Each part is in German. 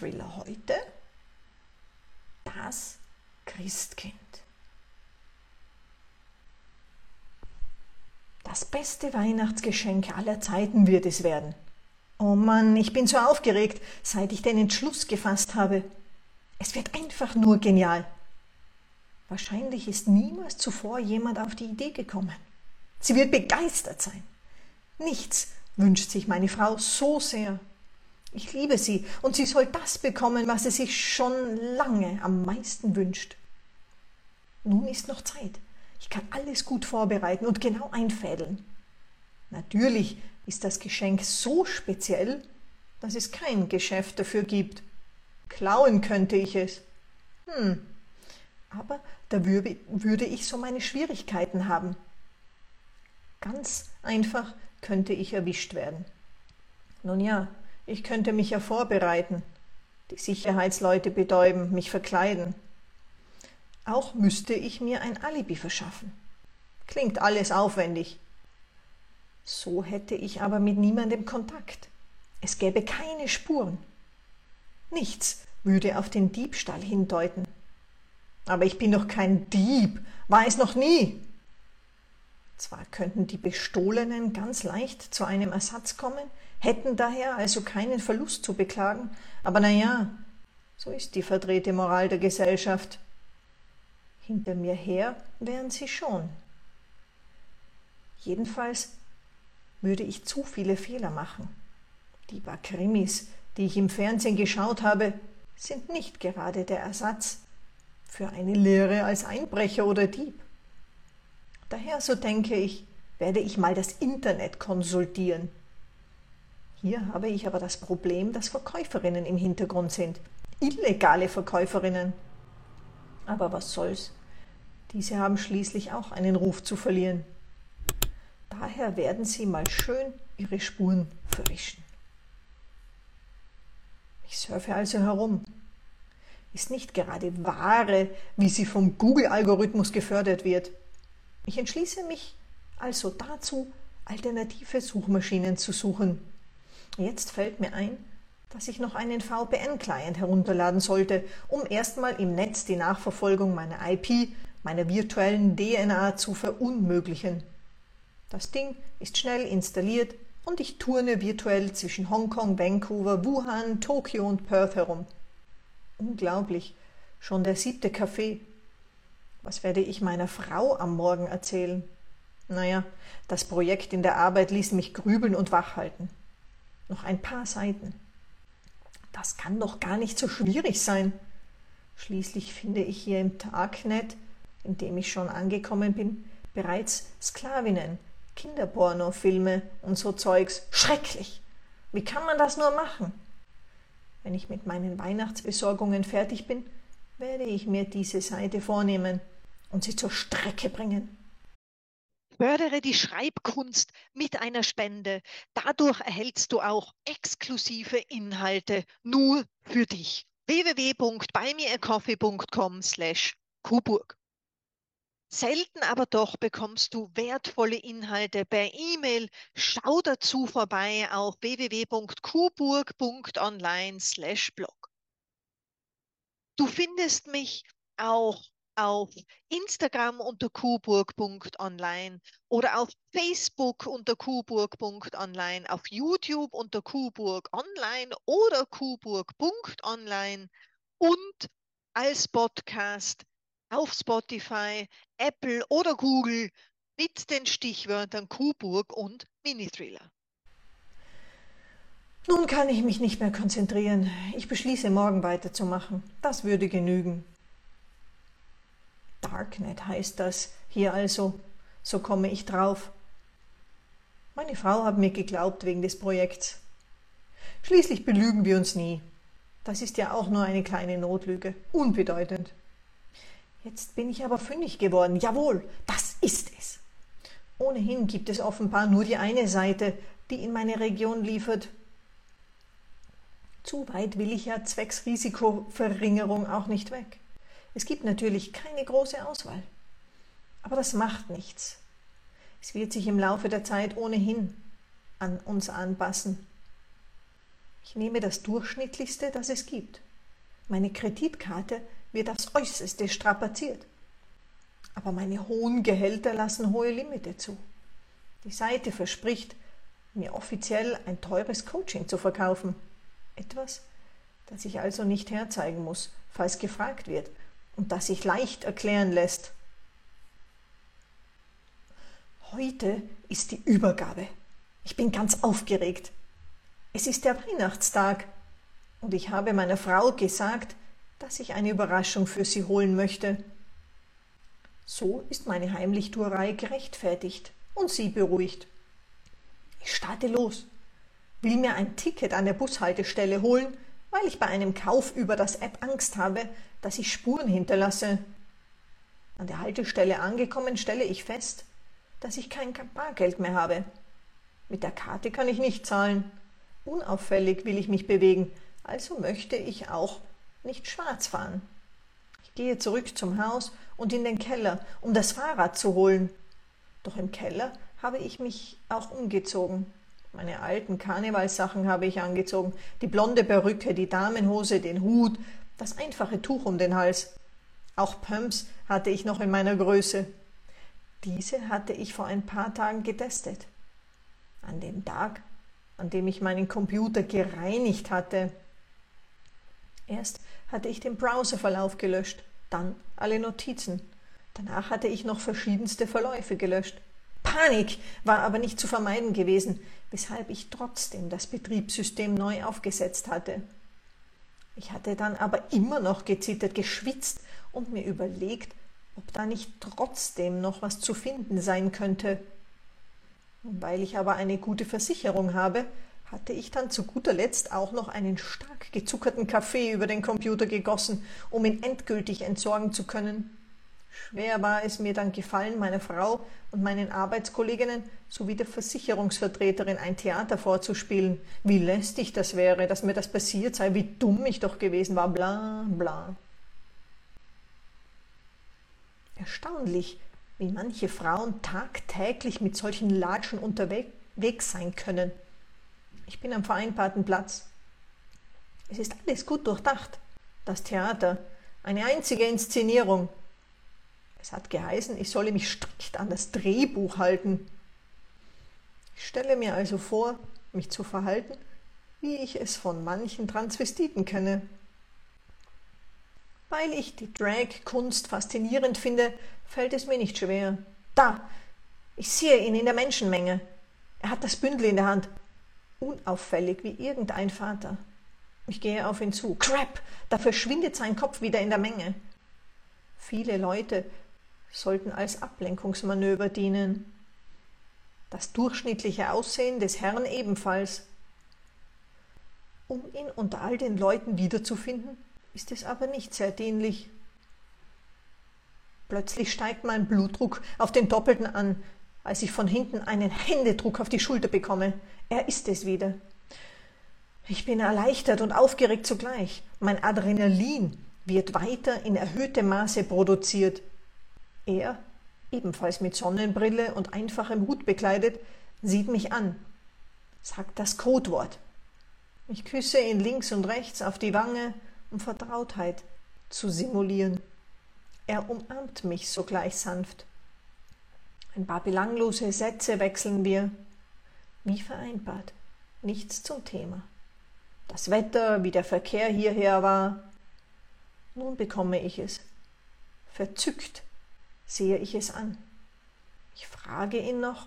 Mini-Thriller heute das Christkind. Das beste Weihnachtsgeschenk aller Zeiten wird es werden. Oh Mann, ich bin so aufgeregt, seit ich den Entschluss gefasst habe. Es wird einfach nur genial. Wahrscheinlich ist niemals zuvor jemand auf die Idee gekommen. Sie wird begeistert sein. Nichts wünscht sich meine Frau so sehr. Ich liebe sie und sie soll das bekommen, was sie sich schon lange am meisten wünscht. Nun ist noch Zeit. Ich kann alles gut vorbereiten und genau einfädeln. Natürlich ist das Geschenk so speziell, dass es kein Geschäft dafür gibt. Klauen könnte ich es. Hm, aber da würde, ich so meine Schwierigkeiten haben. Ganz einfach könnte ich erwischt werden. Nun ja, ich könnte mich ja vorbereiten, die Sicherheitsleute betäuben, mich verkleiden. Auch müsste ich mir ein Alibi verschaffen. Klingt alles aufwendig. So hätte ich aber mit niemandem Kontakt. Es gäbe keine Spuren. Nichts würde auf den Diebstahl hindeuten. Aber ich bin doch kein Dieb, war es noch nie. Zwar könnten die Bestohlenen ganz leicht zu einem Ersatz kommen, hätten daher also keinen Verlust zu beklagen, aber na ja, so ist die verdrehte Moral der Gesellschaft. Hinter mir her wären sie schon. Jedenfalls würde ich zu viele Fehler machen. Die paar Krimis, die ich im Fernsehen geschaut habe, sind nicht gerade der Ersatz für eine Lehre als Einbrecher oder Dieb. Daher, so denke ich, werde ich mal das Internet konsultieren. Hier habe ich aber das Problem, dass Verkäuferinnen im Hintergrund sind. Illegale Verkäuferinnen. Aber was soll's? Diese haben schließlich auch einen Ruf zu verlieren. Daher werden sie mal schön ihre Spuren verwischen. Ich surfe also herum. Ist nicht gerade Ware, wie sie vom Google-Algorithmus gefördert wird. Ich entschließe mich also dazu, alternative Suchmaschinen zu suchen. Jetzt fällt mir ein, dass ich noch einen VPN-Client herunterladen sollte, um erstmal im Netz die Nachverfolgung meiner IP, meiner virtuellen DNA zu verunmöglichen. Das Ding ist schnell installiert und ich turne virtuell zwischen Hongkong, Vancouver, Wuhan, Tokio und Perth herum. Unglaublich, schon der siebte Kaffee was werde ich meiner Frau am Morgen erzählen? Naja, das Projekt in der Arbeit ließ mich grübeln und wachhalten. Noch ein paar Seiten. Das kann doch gar nicht so schwierig sein. Schließlich finde ich hier im Darknet, in dem ich schon angekommen bin, bereits Sklavinnen, Kinderpornofilme und so Zeugs. Schrecklich! Wie kann man das nur machen? Wenn ich mit meinen Weihnachtsbesorgungen fertig bin, werde ich mir diese Seite vornehmen und sie zur Strecke bringen. Fördere die Schreibkunst mit einer Spende. Dadurch erhältst du auch exklusive Inhalte nur für dich. www.buymeacoffee.com slash Kuburg. Selten aber doch bekommst du wertvolle Inhalte per E-Mail. Schau dazu vorbei auf www.kuburg.online/blog. Du findest mich auch auf Instagram unter kuburg.online oder auf Facebook unter kuburg.online, auf YouTube unter kuburg online oder kuburg.online und als Podcast auf Spotify, Apple oder Google mit den Stichwörtern Kuburg und Mini-Thriller. Nun kann ich mich nicht mehr konzentrieren. Ich beschließe, morgen weiterzumachen. Das würde genügen. Darknet heißt das hier also. So komme ich drauf. Meine Frau hat mir geglaubt wegen des Projekts. Schließlich belügen wir uns nie. Das ist ja auch nur eine kleine Notlüge, unbedeutend. Jetzt bin ich aber fündig geworden. Jawohl, das ist es. Ohnehin gibt es offenbar nur die eine Seite, die in meine Region liefert. Zu weit will ich ja zwecks Risikoverringerung auch nicht weg. Es gibt natürlich keine große Auswahl. Aber das macht nichts. Es wird sich im Laufe der Zeit ohnehin an uns anpassen. Ich nehme das Durchschnittlichste, das es gibt. Meine Kreditkarte wird aufs Äußerste strapaziert. Aber meine hohen Gehälter lassen hohe Limite zu. Die Seite verspricht, mir offiziell ein teures Coaching zu verkaufen. Etwas, das ich also nicht herzeigen muss, falls gefragt wird, und das sich leicht erklären lässt. Heute ist die Übergabe. Ich bin ganz aufgeregt. Es ist der Weihnachtstag und ich habe meiner Frau gesagt, dass ich eine Überraschung für sie holen möchte. So ist meine Heimlichtuerei gerechtfertigt und sie beruhigt. Ich starte los, will mir ein Ticket an der Bushaltestelle holen, weil ich bei einem Kauf über das App Angst habe, dass ich Spuren hinterlasse. An der Haltestelle angekommen stelle ich fest, dass ich kein Bargeld mehr habe. Mit der Karte kann ich nicht zahlen. Unauffällig will ich mich bewegen, also möchte ich auch nicht schwarz fahren. Ich gehe zurück zum Haus und in den Keller, um das Fahrrad zu holen. Doch im Keller habe ich mich auch umgezogen. Meine alten Karnevalsachen habe ich angezogen, die blonde Perücke, die Damenhose, den Hut, das einfache Tuch um den Hals. Auch Pumps hatte ich noch in meiner Größe. Diese hatte ich vor ein paar Tagen getestet. An dem Tag, an dem ich meinen Computer gereinigt hatte. Erst hatte ich den Browserverlauf gelöscht, dann alle Notizen. Danach hatte ich noch verschiedenste Verläufe gelöscht. Panik war aber nicht zu vermeiden gewesen, weshalb ich trotzdem das Betriebssystem neu aufgesetzt hatte. Ich hatte dann aber immer noch gezittert, geschwitzt und mir überlegt, ob da nicht trotzdem noch was zu finden sein könnte. Weil ich aber eine gute Versicherung habe, hatte ich dann zu guter Letzt auch noch einen stark gezuckerten Kaffee über den Computer gegossen, um ihn endgültig entsorgen zu können. Schwer war es mir dann gefallen, meiner Frau und meinen Arbeitskolleginnen sowie der Versicherungsvertreterin ein Theater vorzuspielen, wie lästig das wäre, dass mir das passiert sei, wie dumm ich doch gewesen war, bla bla. Erstaunlich, wie manche Frauen tagtäglich mit solchen Latschen unterwegs sein können. Ich bin am vereinbarten Platz. Es ist alles gut durchdacht. Das Theater, eine einzige Inszenierung. Es hat geheißen, ich solle mich strikt an das Drehbuch halten. Ich stelle mir also vor, mich zu verhalten, wie ich es von manchen Transvestiten kenne. Weil ich die Drag-Kunst faszinierend finde, fällt es mir nicht schwer. Da! Ich sehe ihn in der Menschenmenge. Er hat das Bündel in der Hand. Unauffällig wie irgendein Vater. Ich gehe auf ihn zu. Crap! Da verschwindet sein Kopf wieder in der Menge. Viele Leute sollten als Ablenkungsmanöver dienen. Das durchschnittliche Aussehen des Herrn ebenfalls. Um ihn unter all den Leuten wiederzufinden, ist es aber nicht sehr dienlich. Plötzlich steigt mein Blutdruck auf den Doppelten an, als ich von hinten einen Händedruck auf die Schulter bekomme. Er ist es wieder. Ich bin erleichtert und aufgeregt zugleich. Mein Adrenalin wird weiter in erhöhtem Maße produziert. Er, ebenfalls mit Sonnenbrille und einfachem Hut bekleidet, sieht mich an, sagt das Codewort. Ich küsse ihn links und rechts auf die Wange um Vertrautheit zu simulieren. Er umarmt mich sogleich sanft. Ein paar belanglose Sätze wechseln wir. Wie vereinbart, nichts zum Thema. Das Wetter, wie der Verkehr hierher war. Nun bekomme ich es. Verzückt sehe ich es an. Ich frage ihn noch,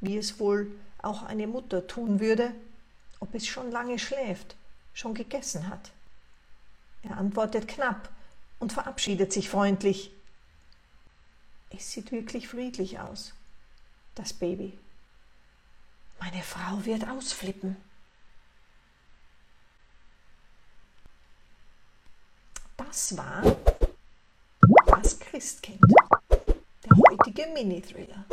wie es wohl auch eine Mutter tun würde, ob es schon lange schläft, schon gegessen hat. Er antwortet knapp und verabschiedet sich freundlich. Es sieht wirklich friedlich aus, das Baby. Meine Frau wird ausflippen. Das war das Christkind, der heutige Mini-Thriller.